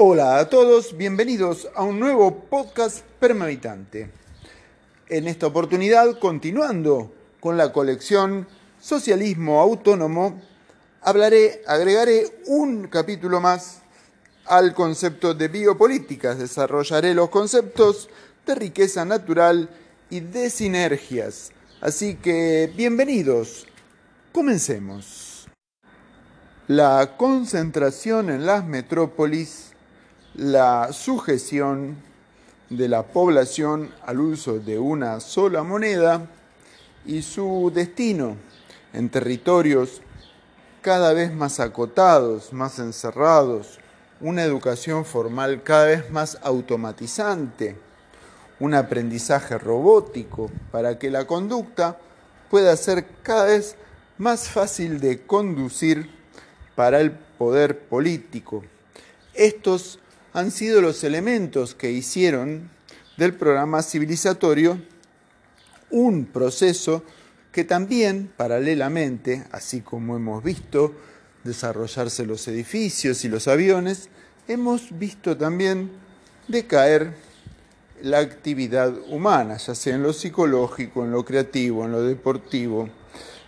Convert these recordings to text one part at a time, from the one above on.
Hola a todos, bienvenidos a un nuevo podcast permanente. En esta oportunidad, continuando con la colección Socialismo Autónomo, hablaré, agregaré un capítulo más al concepto de biopolíticas. Desarrollaré los conceptos de riqueza natural y de sinergias. Así que, bienvenidos. Comencemos. La concentración en las metrópolis la sujeción de la población al uso de una sola moneda y su destino en territorios cada vez más acotados, más encerrados, una educación formal cada vez más automatizante, un aprendizaje robótico para que la conducta pueda ser cada vez más fácil de conducir para el poder político. Estos han sido los elementos que hicieron del programa civilizatorio un proceso que también, paralelamente, así como hemos visto desarrollarse los edificios y los aviones, hemos visto también decaer la actividad humana, ya sea en lo psicológico, en lo creativo, en lo deportivo,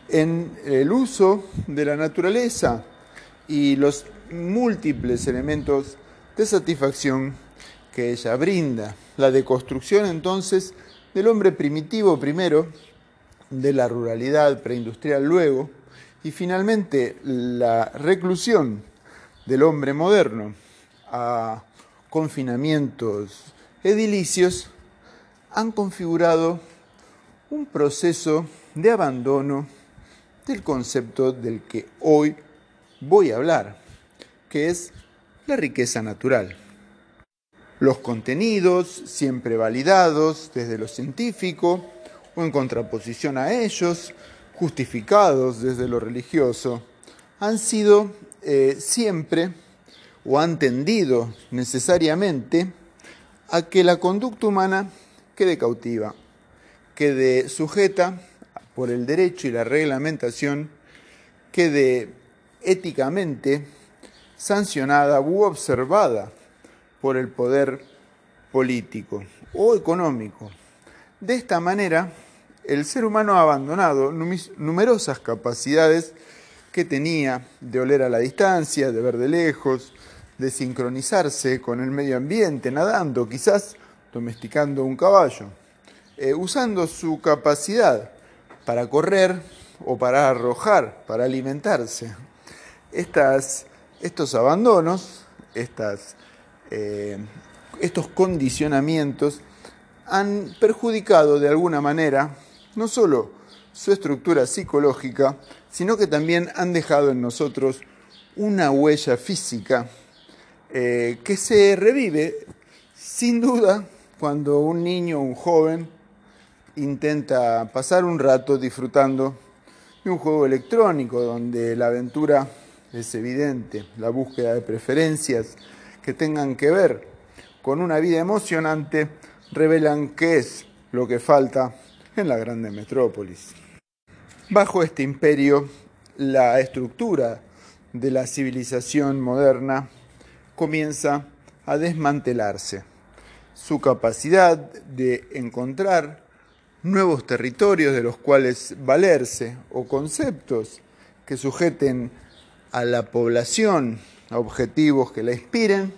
en el uso de la naturaleza y los múltiples elementos de satisfacción que ella brinda. La deconstrucción entonces del hombre primitivo primero, de la ruralidad preindustrial luego, y finalmente la reclusión del hombre moderno a confinamientos edilicios han configurado un proceso de abandono del concepto del que hoy voy a hablar, que es la riqueza natural. Los contenidos, siempre validados desde lo científico o en contraposición a ellos, justificados desde lo religioso, han sido eh, siempre o han tendido necesariamente a que la conducta humana quede cautiva, quede sujeta por el derecho y la reglamentación, quede éticamente sancionada u observada por el poder político o económico. De esta manera, el ser humano ha abandonado numerosas capacidades que tenía de oler a la distancia, de ver de lejos, de sincronizarse con el medio ambiente, nadando, quizás domesticando un caballo, eh, usando su capacidad para correr o para arrojar, para alimentarse. Estas estos abandonos, eh, estos condicionamientos, han perjudicado de alguna manera no solo su estructura psicológica, sino que también han dejado en nosotros una huella física eh, que se revive sin duda cuando un niño o un joven intenta pasar un rato disfrutando de un juego electrónico donde la aventura es evidente, la búsqueda de preferencias que tengan que ver con una vida emocionante revelan qué es lo que falta en la grande metrópolis. Bajo este imperio, la estructura de la civilización moderna comienza a desmantelarse. Su capacidad de encontrar nuevos territorios de los cuales valerse o conceptos que sujeten a la población a objetivos que la inspiren,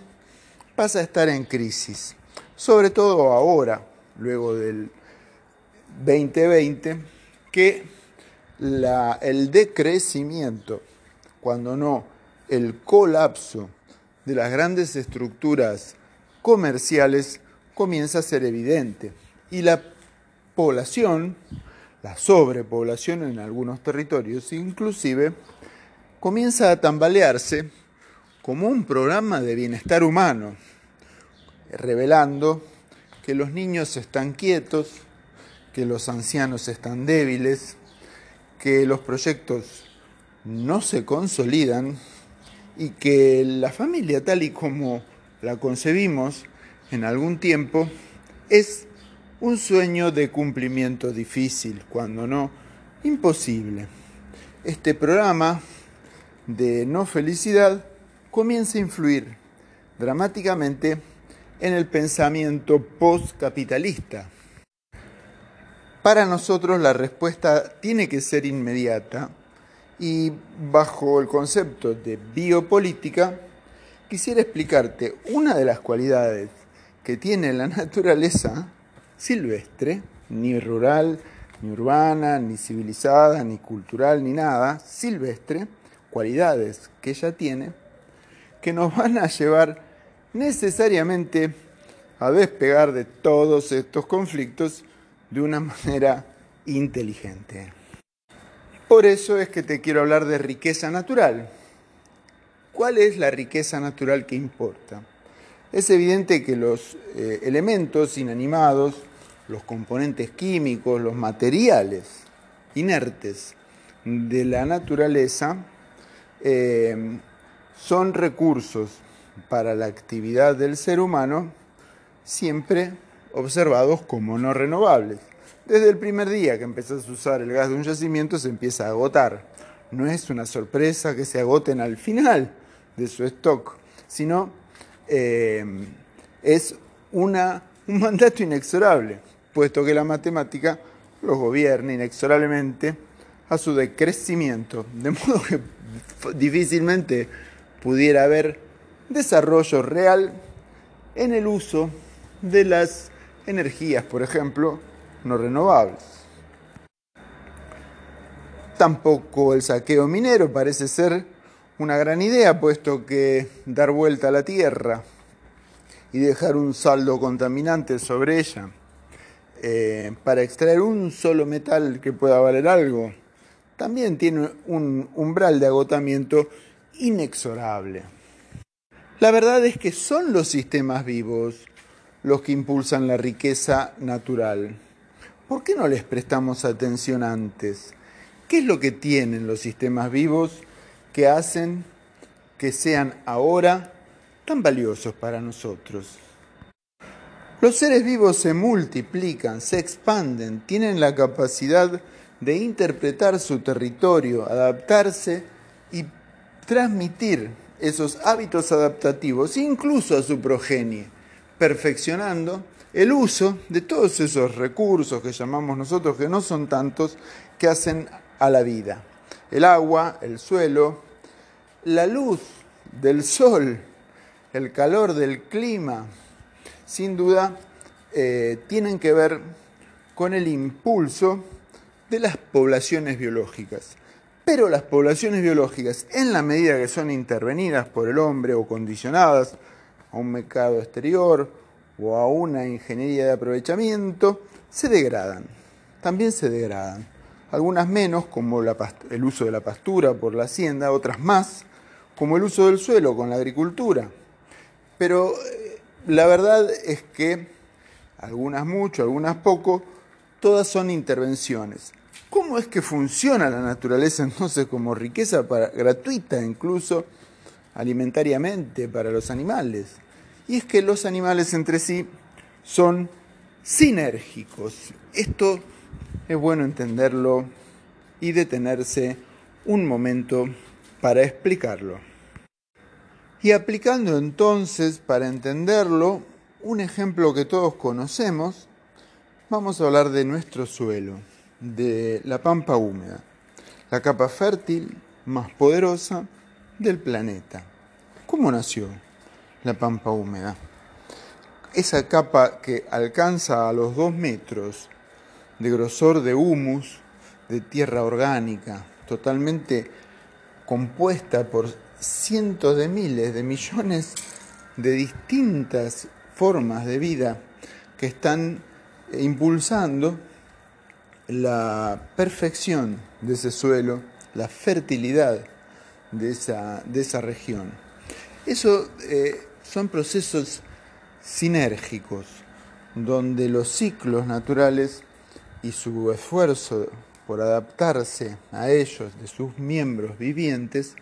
pasa a estar en crisis. Sobre todo ahora, luego del 2020, que el decrecimiento, cuando no el colapso de las grandes estructuras comerciales comienza a ser evidente. Y la población, la sobrepoblación en algunos territorios inclusive, comienza a tambalearse como un programa de bienestar humano, revelando que los niños están quietos, que los ancianos están débiles, que los proyectos no se consolidan y que la familia tal y como la concebimos en algún tiempo es un sueño de cumplimiento difícil, cuando no imposible. Este programa de no felicidad comienza a influir dramáticamente en el pensamiento postcapitalista. Para nosotros la respuesta tiene que ser inmediata y bajo el concepto de biopolítica quisiera explicarte una de las cualidades que tiene la naturaleza silvestre, ni rural, ni urbana, ni civilizada, ni cultural, ni nada, silvestre, cualidades que ella tiene, que nos van a llevar necesariamente a despegar de todos estos conflictos de una manera inteligente. Por eso es que te quiero hablar de riqueza natural. ¿Cuál es la riqueza natural que importa? Es evidente que los eh, elementos inanimados, los componentes químicos, los materiales inertes de la naturaleza eh, son recursos para la actividad del ser humano siempre observados como no renovables. Desde el primer día que empezás a usar el gas de un yacimiento se empieza a agotar. No es una sorpresa que se agoten al final de su stock, sino eh, es una, un mandato inexorable, puesto que la matemática los gobierna inexorablemente a su decrecimiento, de modo que difícilmente pudiera haber desarrollo real en el uso de las energías, por ejemplo, no renovables. Tampoco el saqueo minero parece ser una gran idea, puesto que dar vuelta a la tierra y dejar un saldo contaminante sobre ella eh, para extraer un solo metal que pueda valer algo, también tiene un umbral de agotamiento inexorable. La verdad es que son los sistemas vivos los que impulsan la riqueza natural. ¿Por qué no les prestamos atención antes? ¿Qué es lo que tienen los sistemas vivos que hacen que sean ahora tan valiosos para nosotros? Los seres vivos se multiplican, se expanden, tienen la capacidad de interpretar su territorio, adaptarse y transmitir esos hábitos adaptativos incluso a su progenie, perfeccionando el uso de todos esos recursos que llamamos nosotros, que no son tantos, que hacen a la vida. El agua, el suelo, la luz del sol, el calor del clima, sin duda eh, tienen que ver con el impulso de las poblaciones biológicas. Pero las poblaciones biológicas, en la medida que son intervenidas por el hombre o condicionadas a un mercado exterior o a una ingeniería de aprovechamiento, se degradan. También se degradan. Algunas menos, como el uso de la pastura por la hacienda, otras más, como el uso del suelo con la agricultura. Pero eh, la verdad es que algunas mucho, algunas poco, todas son intervenciones. ¿Cómo es que funciona la naturaleza entonces como riqueza gratuita incluso alimentariamente para los animales? y es que los animales entre sí son sinérgicos. Esto es bueno entenderlo y detenerse un momento para explicarlo. Y aplicando entonces, para entenderlo, un ejemplo que todos conocemos, vamos a hablar de nuestro suelo, de la pampa húmeda, la capa fértil más poderosa del planeta. ¿Cómo nació? la pampa húmeda. Esa capa que alcanza a los dos metros de grosor de humus, de tierra orgánica, totalmente compuesta por cientos de miles de millones de distintas formas de vida que están impulsando la perfección de ese suelo, la fertilidad de esa, de esa región. Eso eh, son procesos sinérgicos, donde los ciclos naturales y su esfuerzo por adaptarse a ellos de sus miembros vivientes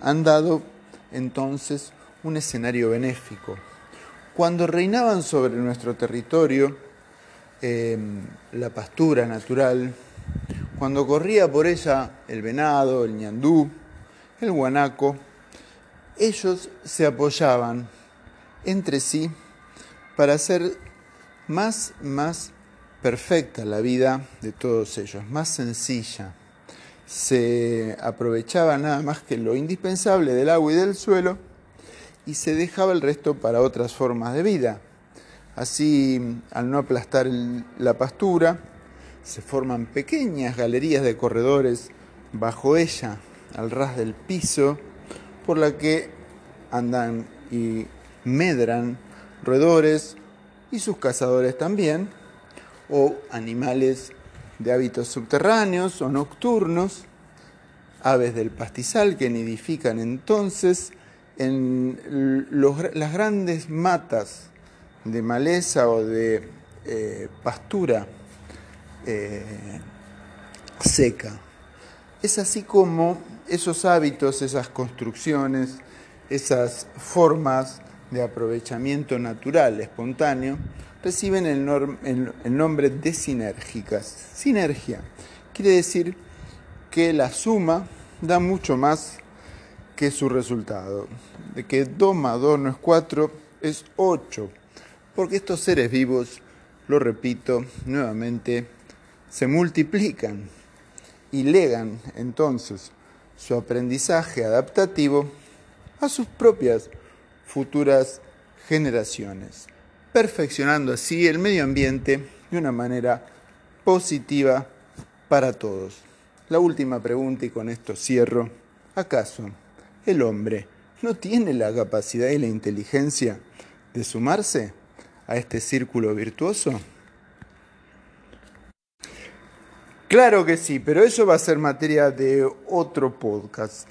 han dado entonces un escenario benéfico. Cuando reinaban sobre nuestro territorio em, la pastura natural, cuando corría por ella el venado, el ñandú, el guanaco, ellos se apoyaban entre sí para hacer más, más perfecta la vida de todos ellos, más sencilla. Se aprovechaba nada más que lo indispensable del agua y del suelo y se dejaba el resto para otras formas de vida. Así, al no aplastar la pastura, se forman pequeñas galerías de corredores bajo ella, al ras del piso, por la que andan y medran roedores y sus cazadores también, o animales de hábitos subterráneos o nocturnos, aves del pastizal que nidifican entonces en las grandes matas de maleza o de eh, pastura eh, seca. Es así como esos hábitos, esas construcciones, esas formas de aprovechamiento natural, espontáneo, reciben el, el, nombre de sinérgicas. Sinergia quiere decir que la suma da mucho más que su resultado. De que 2 más 2 no es 4, es 8. Porque estos seres vivos, lo repito nuevamente, se multiplican y legan entonces su aprendizaje adaptativo a sus propias futuras generaciones, perfeccionando así el medio ambiente de una manera positiva para todos. La última pregunta y con esto cierro. ¿Acaso el hombre no tiene la capacidad y la inteligencia de sumarse a este círculo virtuoso? Claro que sí, pero eso va a ser materia de otro podcast.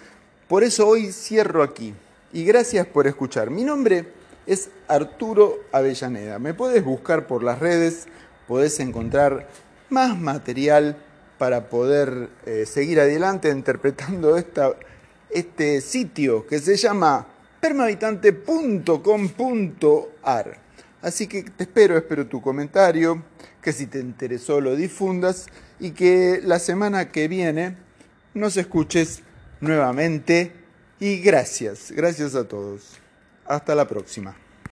Por eso hoy cierro aquí. Y gracias por escuchar. Mi nombre es Arturo Avellaneda. Me puedes buscar por las redes, podés encontrar más material para poder eh, seguir adelante interpretando esta, este sitio que se llama permahabitante.com.ar. Así que te espero, espero tu comentario, que si te interesó lo difundas y que la semana que viene nos escuches nuevamente. Y gracias, gracias a todos. Hasta la próxima.